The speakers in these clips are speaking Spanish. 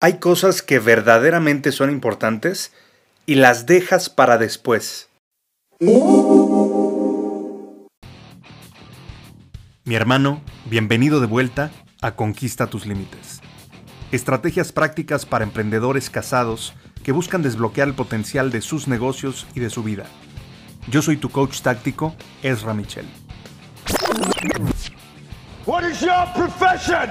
Hay cosas que verdaderamente son importantes y las dejas para después. Mi hermano, bienvenido de vuelta a Conquista tus Límites. Estrategias prácticas para emprendedores casados que buscan desbloquear el potencial de sus negocios y de su vida. Yo soy tu coach táctico, Ezra Michel. What is your profession?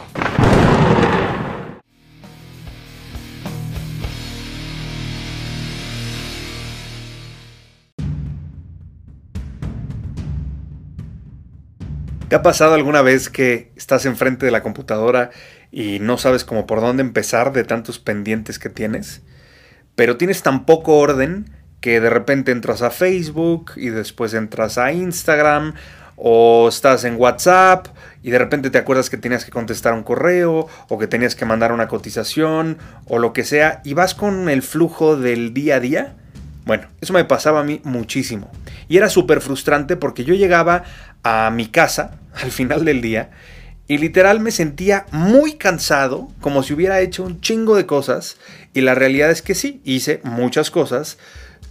¿Te ha pasado alguna vez que estás enfrente de la computadora y no sabes cómo por dónde empezar de tantos pendientes que tienes? Pero tienes tan poco orden que de repente entras a Facebook y después entras a Instagram o estás en WhatsApp y de repente te acuerdas que tenías que contestar un correo o que tenías que mandar una cotización o lo que sea y vas con el flujo del día a día. Bueno, eso me pasaba a mí muchísimo. Y era súper frustrante porque yo llegaba a mi casa al final del día y literal me sentía muy cansado, como si hubiera hecho un chingo de cosas. Y la realidad es que sí, hice muchas cosas,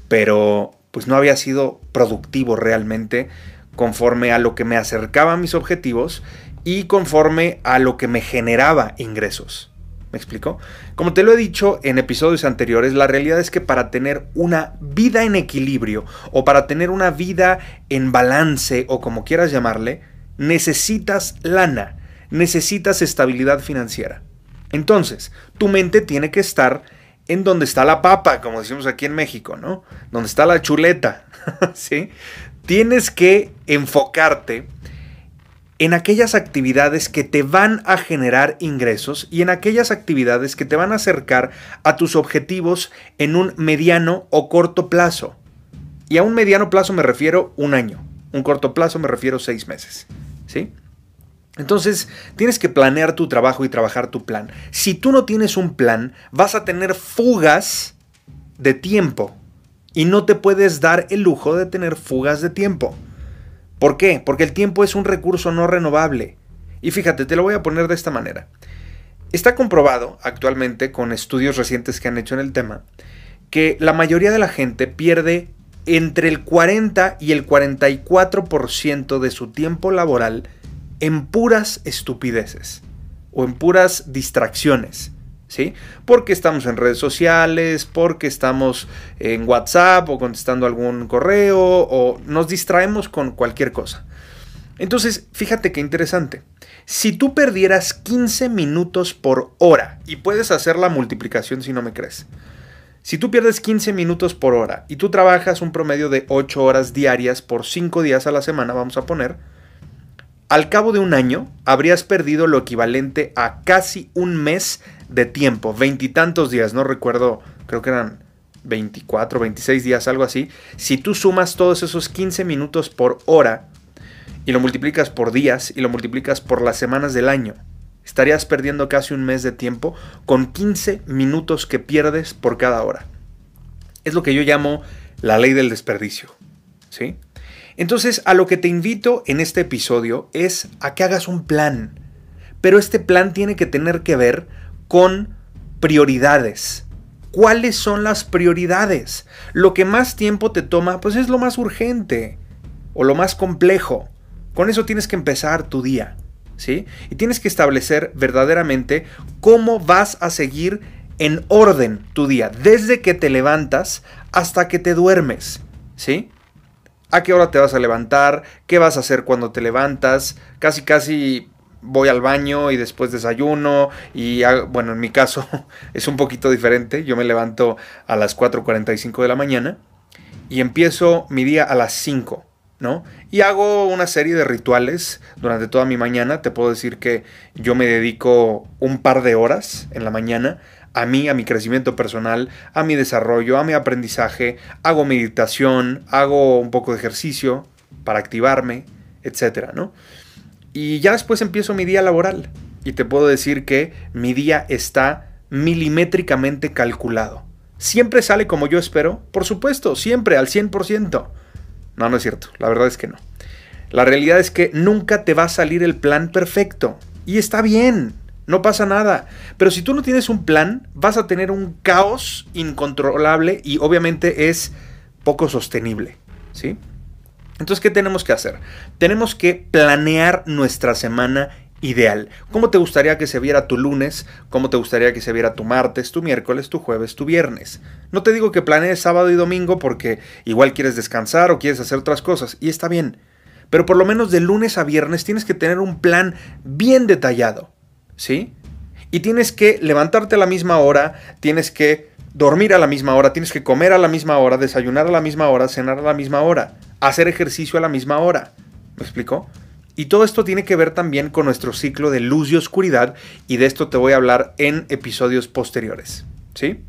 pero pues no había sido productivo realmente conforme a lo que me acercaba a mis objetivos y conforme a lo que me generaba ingresos. ¿Me explico? Como te lo he dicho en episodios anteriores, la realidad es que para tener una vida en equilibrio o para tener una vida en balance o como quieras llamarle, necesitas lana, necesitas estabilidad financiera. Entonces, tu mente tiene que estar en donde está la papa, como decimos aquí en México, ¿no? Donde está la chuleta, ¿sí? Tienes que enfocarte en aquellas actividades que te van a generar ingresos y en aquellas actividades que te van a acercar a tus objetivos en un mediano o corto plazo. Y a un mediano plazo me refiero un año, un corto plazo me refiero seis meses. ¿sí? Entonces, tienes que planear tu trabajo y trabajar tu plan. Si tú no tienes un plan, vas a tener fugas de tiempo y no te puedes dar el lujo de tener fugas de tiempo. ¿Por qué? Porque el tiempo es un recurso no renovable. Y fíjate, te lo voy a poner de esta manera. Está comprobado actualmente con estudios recientes que han hecho en el tema que la mayoría de la gente pierde entre el 40 y el 44% de su tiempo laboral en puras estupideces o en puras distracciones. ¿Sí? Porque estamos en redes sociales, porque estamos en WhatsApp o contestando algún correo o nos distraemos con cualquier cosa. Entonces, fíjate qué interesante. Si tú perdieras 15 minutos por hora, y puedes hacer la multiplicación si no me crees, si tú pierdes 15 minutos por hora y tú trabajas un promedio de 8 horas diarias por 5 días a la semana, vamos a poner, al cabo de un año habrías perdido lo equivalente a casi un mes de tiempo, veintitantos días, no recuerdo, creo que eran 24, 26 días, algo así. Si tú sumas todos esos 15 minutos por hora y lo multiplicas por días y lo multiplicas por las semanas del año, estarías perdiendo casi un mes de tiempo con 15 minutos que pierdes por cada hora. Es lo que yo llamo la ley del desperdicio. ¿Sí? Entonces, a lo que te invito en este episodio es a que hagas un plan. Pero este plan tiene que tener que ver con prioridades. ¿Cuáles son las prioridades? Lo que más tiempo te toma, pues es lo más urgente o lo más complejo. Con eso tienes que empezar tu día. Y tienes que establecer verdaderamente cómo vas a seguir en orden tu día, desde que te levantas hasta que te duermes, ¿sí? ¿A qué hora te vas a levantar? ¿Qué vas a hacer cuando te levantas? Casi, casi voy al baño y después desayuno y bueno, en mi caso es un poquito diferente. Yo me levanto a las 4.45 de la mañana y empiezo mi día a las 5. ¿no? Y hago una serie de rituales durante toda mi mañana. Te puedo decir que yo me dedico un par de horas en la mañana a mí, a mi crecimiento personal, a mi desarrollo, a mi aprendizaje, hago meditación, hago un poco de ejercicio para activarme, etcétera, ¿no? Y ya después empiezo mi día laboral y te puedo decir que mi día está milimétricamente calculado. ¿Siempre sale como yo espero? Por supuesto, siempre, al 100%. No, no es cierto, la verdad es que no. La realidad es que nunca te va a salir el plan perfecto. Y está bien, no pasa nada. Pero si tú no tienes un plan, vas a tener un caos incontrolable y obviamente es poco sostenible. ¿Sí? Entonces, ¿qué tenemos que hacer? Tenemos que planear nuestra semana ideal. ¿Cómo te gustaría que se viera tu lunes? ¿Cómo te gustaría que se viera tu martes, tu miércoles, tu jueves, tu viernes? No te digo que planees sábado y domingo porque igual quieres descansar o quieres hacer otras cosas, y está bien. Pero por lo menos de lunes a viernes tienes que tener un plan bien detallado, ¿sí? Y tienes que levantarte a la misma hora, tienes que dormir a la misma hora, tienes que comer a la misma hora, desayunar a la misma hora, cenar a la misma hora, hacer ejercicio a la misma hora. ¿Me explico? Y todo esto tiene que ver también con nuestro ciclo de luz y oscuridad y de esto te voy a hablar en episodios posteriores, ¿sí?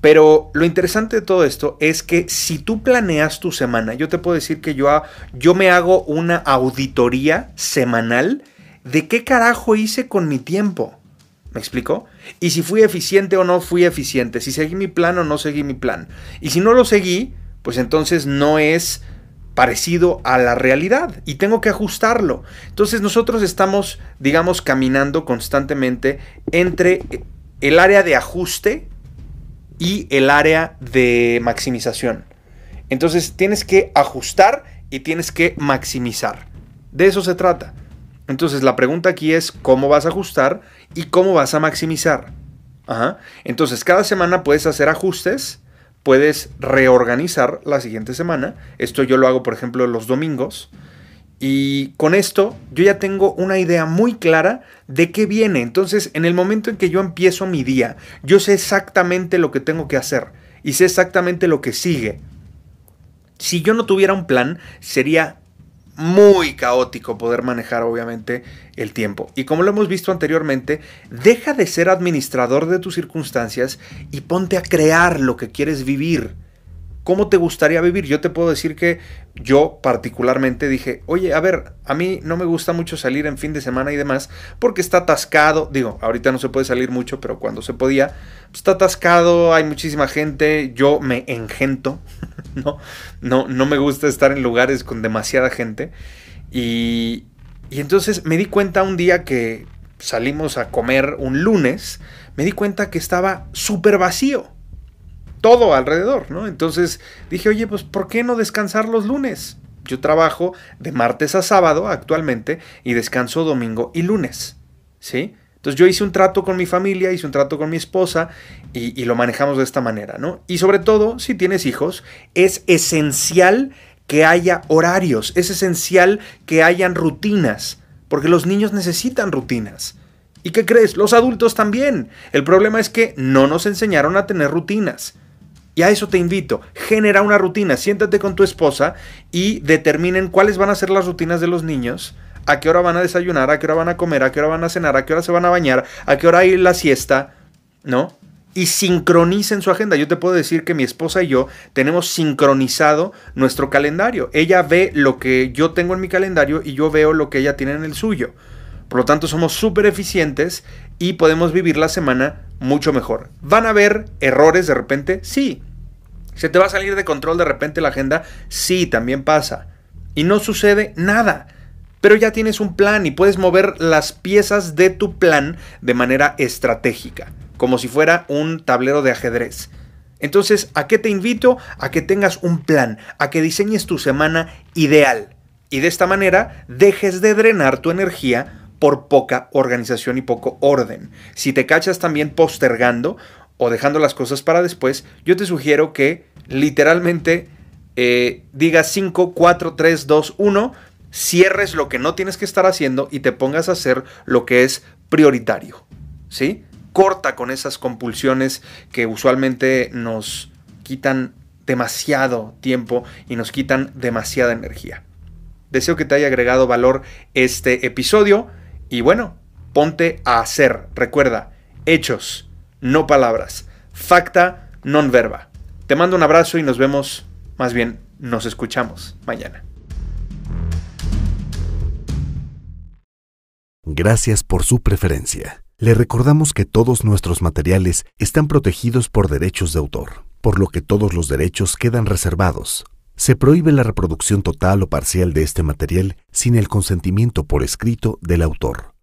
Pero lo interesante de todo esto es que si tú planeas tu semana, yo te puedo decir que yo, yo me hago una auditoría semanal de qué carajo hice con mi tiempo. ¿Me explico? Y si fui eficiente o no fui eficiente, si seguí mi plan o no seguí mi plan. Y si no lo seguí, pues entonces no es parecido a la realidad y tengo que ajustarlo. Entonces nosotros estamos, digamos, caminando constantemente entre el área de ajuste y el área de maximización. Entonces tienes que ajustar y tienes que maximizar. De eso se trata. Entonces la pregunta aquí es cómo vas a ajustar y cómo vas a maximizar. Entonces cada semana puedes hacer ajustes puedes reorganizar la siguiente semana. Esto yo lo hago, por ejemplo, los domingos. Y con esto yo ya tengo una idea muy clara de qué viene. Entonces, en el momento en que yo empiezo mi día, yo sé exactamente lo que tengo que hacer y sé exactamente lo que sigue. Si yo no tuviera un plan, sería muy caótico poder manejar obviamente el tiempo. Y como lo hemos visto anteriormente, deja de ser administrador de tus circunstancias y ponte a crear lo que quieres vivir. ¿Cómo te gustaría vivir? Yo te puedo decir que yo particularmente dije, oye, a ver, a mí no me gusta mucho salir en fin de semana y demás, porque está atascado, digo, ahorita no se puede salir mucho, pero cuando se podía, pues, está atascado, hay muchísima gente, yo me engento, ¿no? No, no me gusta estar en lugares con demasiada gente. Y, y entonces me di cuenta un día que salimos a comer un lunes, me di cuenta que estaba súper vacío todo alrededor, ¿no? Entonces dije, oye, pues ¿por qué no descansar los lunes? Yo trabajo de martes a sábado actualmente y descanso domingo y lunes, ¿sí? Entonces yo hice un trato con mi familia, hice un trato con mi esposa y, lo manejamos de esta manera, ¿no? Y sobre todo, si tienes hijos, es esencial que haya horarios, es esencial que hayan rutinas, porque los niños necesitan rutinas. ¿Y qué crees? Los adultos también. El problema es que no nos enseñaron a tener rutinas. Y a eso te invito. Genera una rutina. Siéntate con tu esposa y determinen cuáles van a ser las rutinas de los niños. A qué hora van a desayunar, a qué hora van a comer, a qué hora van a cenar, a qué hora se van a bañar, a qué hora hay la siesta, ¿no? Y sincronicen su agenda. Yo te puedo decir que mi esposa y yo tenemos sincronizado nuestro calendario. Ella ve lo que yo tengo en mi calendario y yo veo lo que ella tiene en el suyo. Por lo tanto, somos súper eficientes y podemos vivir la semana mucho mejor. ¿Van a haber errores de repente? Sí. ¿Se te va a salir de control de repente la agenda? Sí, también pasa. Y no sucede nada. Pero ya tienes un plan y puedes mover las piezas de tu plan de manera estratégica, como si fuera un tablero de ajedrez. Entonces, ¿a qué te invito? A que tengas un plan, a que diseñes tu semana ideal. Y de esta manera dejes de drenar tu energía por poca organización y poco orden. Si te cachas también postergando o dejando las cosas para después, yo te sugiero que literalmente eh, digas 5, 4, 3, 2, 1, cierres lo que no tienes que estar haciendo y te pongas a hacer lo que es prioritario. ¿Sí? Corta con esas compulsiones que usualmente nos quitan demasiado tiempo y nos quitan demasiada energía. Deseo que te haya agregado valor este episodio. Y bueno, ponte a hacer. Recuerda, hechos, no palabras. Facta non verba. Te mando un abrazo y nos vemos, más bien nos escuchamos mañana. Gracias por su preferencia. Le recordamos que todos nuestros materiales están protegidos por derechos de autor, por lo que todos los derechos quedan reservados. Se prohíbe la reproducción total o parcial de este material sin el consentimiento por escrito del autor.